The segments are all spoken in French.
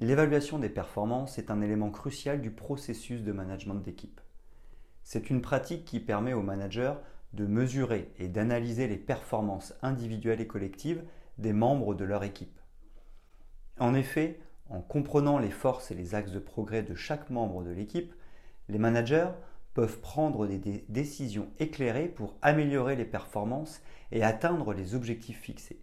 L'évaluation des performances est un élément crucial du processus de management d'équipe. C'est une pratique qui permet aux managers de mesurer et d'analyser les performances individuelles et collectives des membres de leur équipe. En effet, en comprenant les forces et les axes de progrès de chaque membre de l'équipe, les managers peuvent prendre des décisions éclairées pour améliorer les performances et atteindre les objectifs fixés.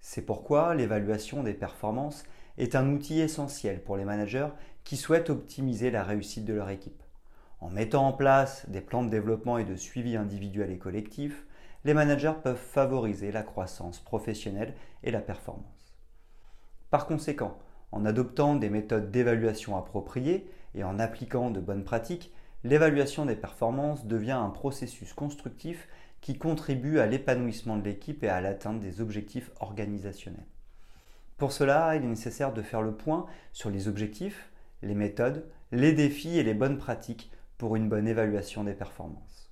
C'est pourquoi l'évaluation des performances est un outil essentiel pour les managers qui souhaitent optimiser la réussite de leur équipe. En mettant en place des plans de développement et de suivi individuel et collectif, les managers peuvent favoriser la croissance professionnelle et la performance. Par conséquent, en adoptant des méthodes d'évaluation appropriées et en appliquant de bonnes pratiques, l'évaluation des performances devient un processus constructif qui contribue à l'épanouissement de l'équipe et à l'atteinte des objectifs organisationnels. Pour cela, il est nécessaire de faire le point sur les objectifs, les méthodes, les défis et les bonnes pratiques pour une bonne évaluation des performances.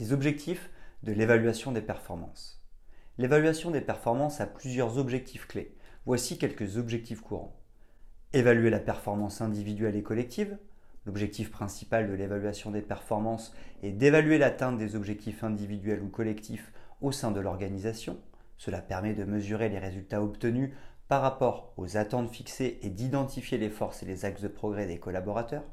Les objectifs de l'évaluation des performances. L'évaluation des performances a plusieurs objectifs clés. Voici quelques objectifs courants. Évaluer la performance individuelle et collective, L'objectif principal de l'évaluation des performances est d'évaluer l'atteinte des objectifs individuels ou collectifs au sein de l'organisation. Cela permet de mesurer les résultats obtenus par rapport aux attentes fixées et d'identifier les forces et les axes de progrès des collaborateurs.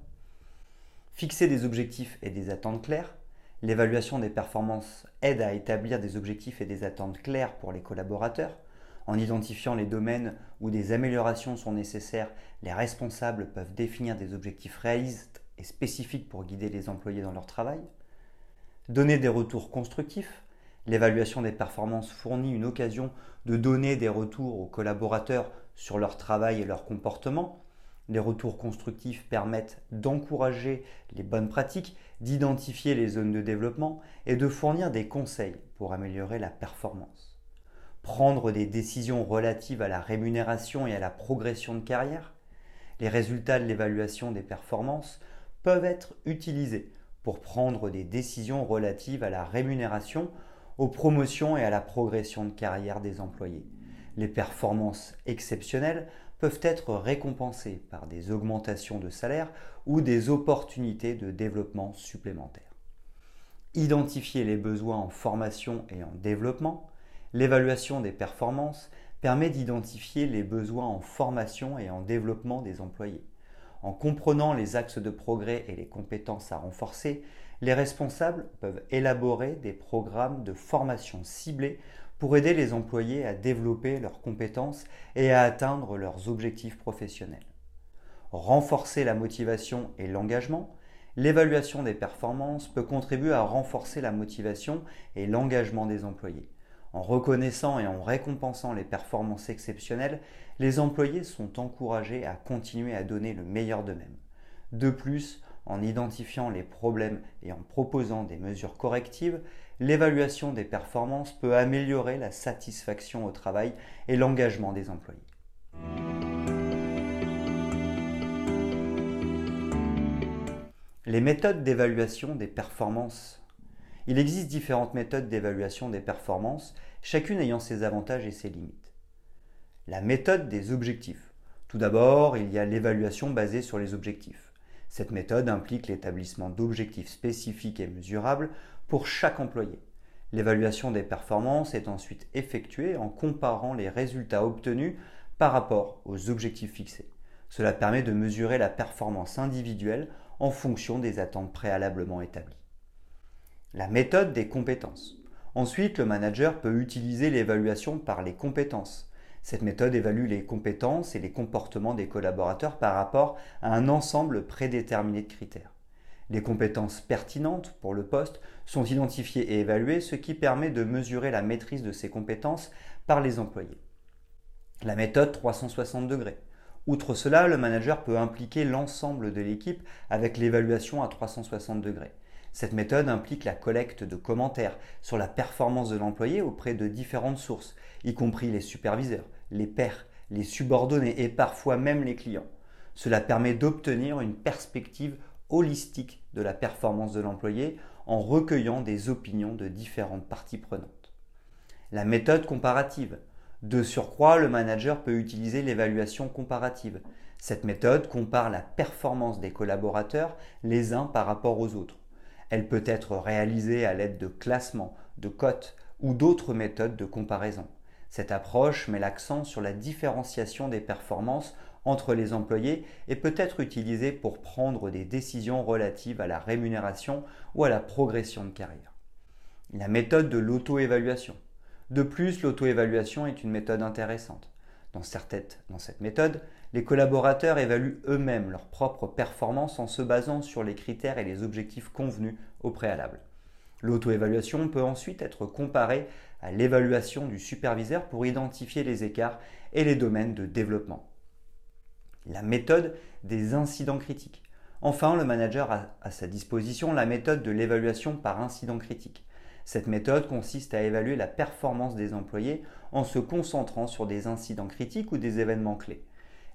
Fixer des objectifs et des attentes claires. L'évaluation des performances aide à établir des objectifs et des attentes claires pour les collaborateurs. En identifiant les domaines où des améliorations sont nécessaires, les responsables peuvent définir des objectifs réalistes et spécifiques pour guider les employés dans leur travail. Donner des retours constructifs. L'évaluation des performances fournit une occasion de donner des retours aux collaborateurs sur leur travail et leur comportement. Les retours constructifs permettent d'encourager les bonnes pratiques, d'identifier les zones de développement et de fournir des conseils pour améliorer la performance prendre des décisions relatives à la rémunération et à la progression de carrière, les résultats de l'évaluation des performances peuvent être utilisés pour prendre des décisions relatives à la rémunération, aux promotions et à la progression de carrière des employés. Les performances exceptionnelles peuvent être récompensées par des augmentations de salaire ou des opportunités de développement supplémentaires. Identifier les besoins en formation et en développement, L'évaluation des performances permet d'identifier les besoins en formation et en développement des employés. En comprenant les axes de progrès et les compétences à renforcer, les responsables peuvent élaborer des programmes de formation ciblés pour aider les employés à développer leurs compétences et à atteindre leurs objectifs professionnels. Renforcer la motivation et l'engagement, l'évaluation des performances peut contribuer à renforcer la motivation et l'engagement des employés. En reconnaissant et en récompensant les performances exceptionnelles, les employés sont encouragés à continuer à donner le meilleur d'eux-mêmes. De plus, en identifiant les problèmes et en proposant des mesures correctives, l'évaluation des performances peut améliorer la satisfaction au travail et l'engagement des employés. Les méthodes d'évaluation des performances il existe différentes méthodes d'évaluation des performances, chacune ayant ses avantages et ses limites. La méthode des objectifs. Tout d'abord, il y a l'évaluation basée sur les objectifs. Cette méthode implique l'établissement d'objectifs spécifiques et mesurables pour chaque employé. L'évaluation des performances est ensuite effectuée en comparant les résultats obtenus par rapport aux objectifs fixés. Cela permet de mesurer la performance individuelle en fonction des attentes préalablement établies. La méthode des compétences. Ensuite, le manager peut utiliser l'évaluation par les compétences. Cette méthode évalue les compétences et les comportements des collaborateurs par rapport à un ensemble prédéterminé de critères. Les compétences pertinentes pour le poste sont identifiées et évaluées, ce qui permet de mesurer la maîtrise de ces compétences par les employés. La méthode 360 degrés. Outre cela, le manager peut impliquer l'ensemble de l'équipe avec l'évaluation à 360 degrés. Cette méthode implique la collecte de commentaires sur la performance de l'employé auprès de différentes sources, y compris les superviseurs, les pairs, les subordonnés et parfois même les clients. Cela permet d'obtenir une perspective holistique de la performance de l'employé en recueillant des opinions de différentes parties prenantes. La méthode comparative. De surcroît, le manager peut utiliser l'évaluation comparative. Cette méthode compare la performance des collaborateurs les uns par rapport aux autres. Elle peut être réalisée à l'aide de classements, de cotes ou d'autres méthodes de comparaison. Cette approche met l'accent sur la différenciation des performances entre les employés et peut être utilisée pour prendre des décisions relatives à la rémunération ou à la progression de carrière. La méthode de l'auto-évaluation. De plus, l'auto-évaluation est une méthode intéressante. Dans, cette méthode, les collaborateurs évaluent eux-mêmes leurs propres performances en se basant sur les critères et les objectifs convenus au préalable. L'auto-évaluation peut ensuite être comparée à l'évaluation du superviseur pour identifier les écarts et les domaines de développement. La méthode des incidents critiques. Enfin, le manager a à sa disposition la méthode de l'évaluation par incident critique. Cette méthode consiste à évaluer la performance des employés en se concentrant sur des incidents critiques ou des événements clés.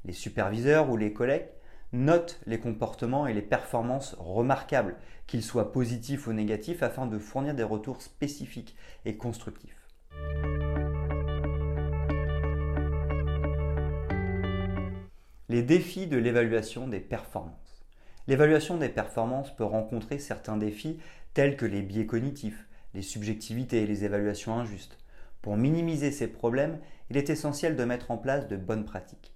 Les superviseurs ou les collègues notent les comportements et les performances remarquables, qu'ils soient positifs ou négatifs, afin de fournir des retours spécifiques et constructifs. Les défis de l'évaluation des performances. L'évaluation des performances peut rencontrer certains défis tels que les biais cognitifs, les subjectivités et les évaluations injustes. Pour minimiser ces problèmes, il est essentiel de mettre en place de bonnes pratiques.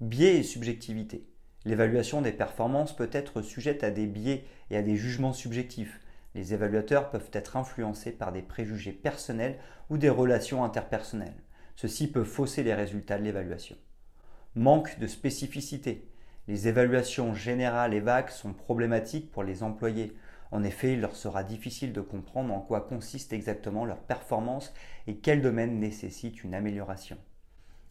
Biais et subjectivité. L'évaluation des performances peut être sujette à des biais et à des jugements subjectifs. Les évaluateurs peuvent être influencés par des préjugés personnels ou des relations interpersonnelles. Ceci peut fausser les résultats de l'évaluation. Manque de spécificité. Les évaluations générales et vagues sont problématiques pour les employés. En effet, il leur sera difficile de comprendre en quoi consiste exactement leur performance et quel domaine nécessite une amélioration.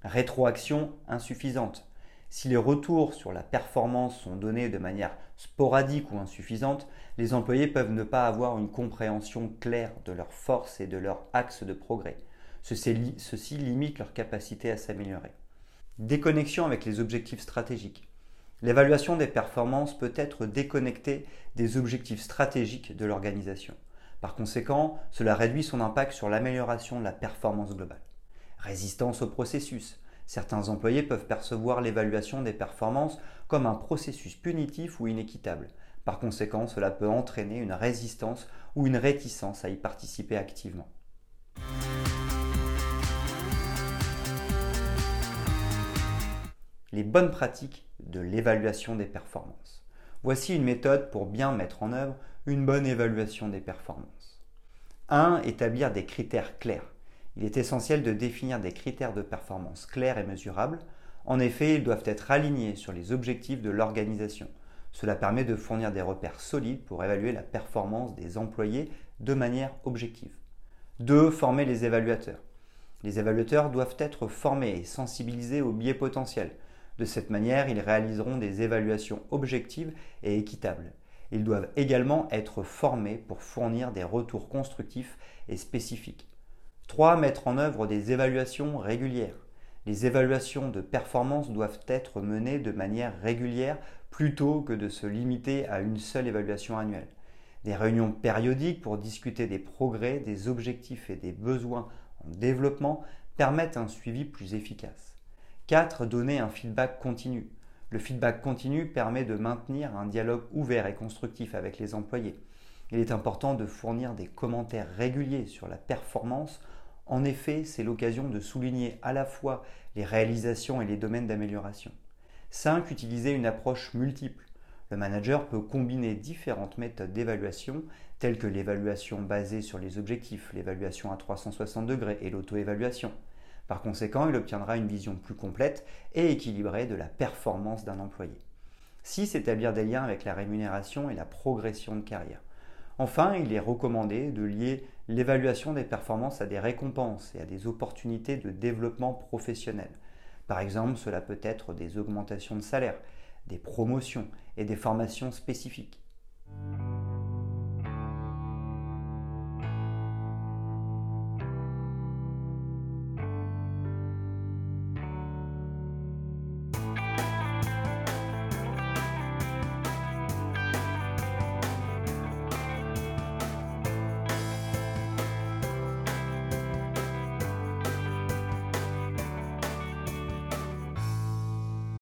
Rétroaction insuffisante. Si les retours sur la performance sont donnés de manière sporadique ou insuffisante, les employés peuvent ne pas avoir une compréhension claire de leurs forces et de leur axe de progrès. Ceci, limite leur capacité à s'améliorer. Déconnexion avec les objectifs stratégiques. L'évaluation des performances peut être déconnectée des objectifs stratégiques de l'organisation. Par conséquent, cela réduit son impact sur l'amélioration de la performance globale. Résistance au processus. Certains employés peuvent percevoir l'évaluation des performances comme un processus punitif ou inéquitable. Par conséquent, cela peut entraîner une résistance ou une réticence à y participer activement. Les bonnes pratiques de l'évaluation des performances. Voici une méthode pour bien mettre en œuvre une bonne évaluation des performances. 1. Établir des critères clairs il est essentiel de définir des critères de performance clairs et mesurables. En effet, ils doivent être alignés sur les objectifs de l'organisation. Cela permet de fournir des repères solides pour évaluer la performance des employés de manière objective. 2. Former les évaluateurs. Les évaluateurs doivent être formés et sensibilisés aux biais potentiels. De cette manière, ils réaliseront des évaluations objectives et équitables. Ils doivent également être formés pour fournir des retours constructifs et spécifiques. 3. Mettre en œuvre des évaluations régulières. Les évaluations de performance doivent être menées de manière régulière plutôt que de se limiter à une seule évaluation annuelle. Des réunions périodiques pour discuter des progrès, des objectifs et des besoins en développement permettent un suivi plus efficace. 4. Donner un feedback continu. Le feedback continu permet de maintenir un dialogue ouvert et constructif avec les employés. Il est important de fournir des commentaires réguliers sur la performance en effet, c'est l'occasion de souligner à la fois les réalisations et les domaines d'amélioration. 5. Utiliser une approche multiple. Le manager peut combiner différentes méthodes d'évaluation, telles que l'évaluation basée sur les objectifs, l'évaluation à 360 degrés et l'auto-évaluation. Par conséquent, il obtiendra une vision plus complète et équilibrée de la performance d'un employé. 6. Établir des liens avec la rémunération et la progression de carrière. Enfin, il est recommandé de lier l'évaluation des performances à des récompenses et à des opportunités de développement professionnel. Par exemple, cela peut être des augmentations de salaire, des promotions et des formations spécifiques.